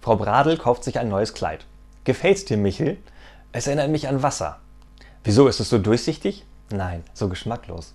Frau Bradl kauft sich ein neues Kleid. Gefällt's dir, Michel? Es erinnert mich an Wasser. Wieso ist es so durchsichtig? Nein, so geschmacklos.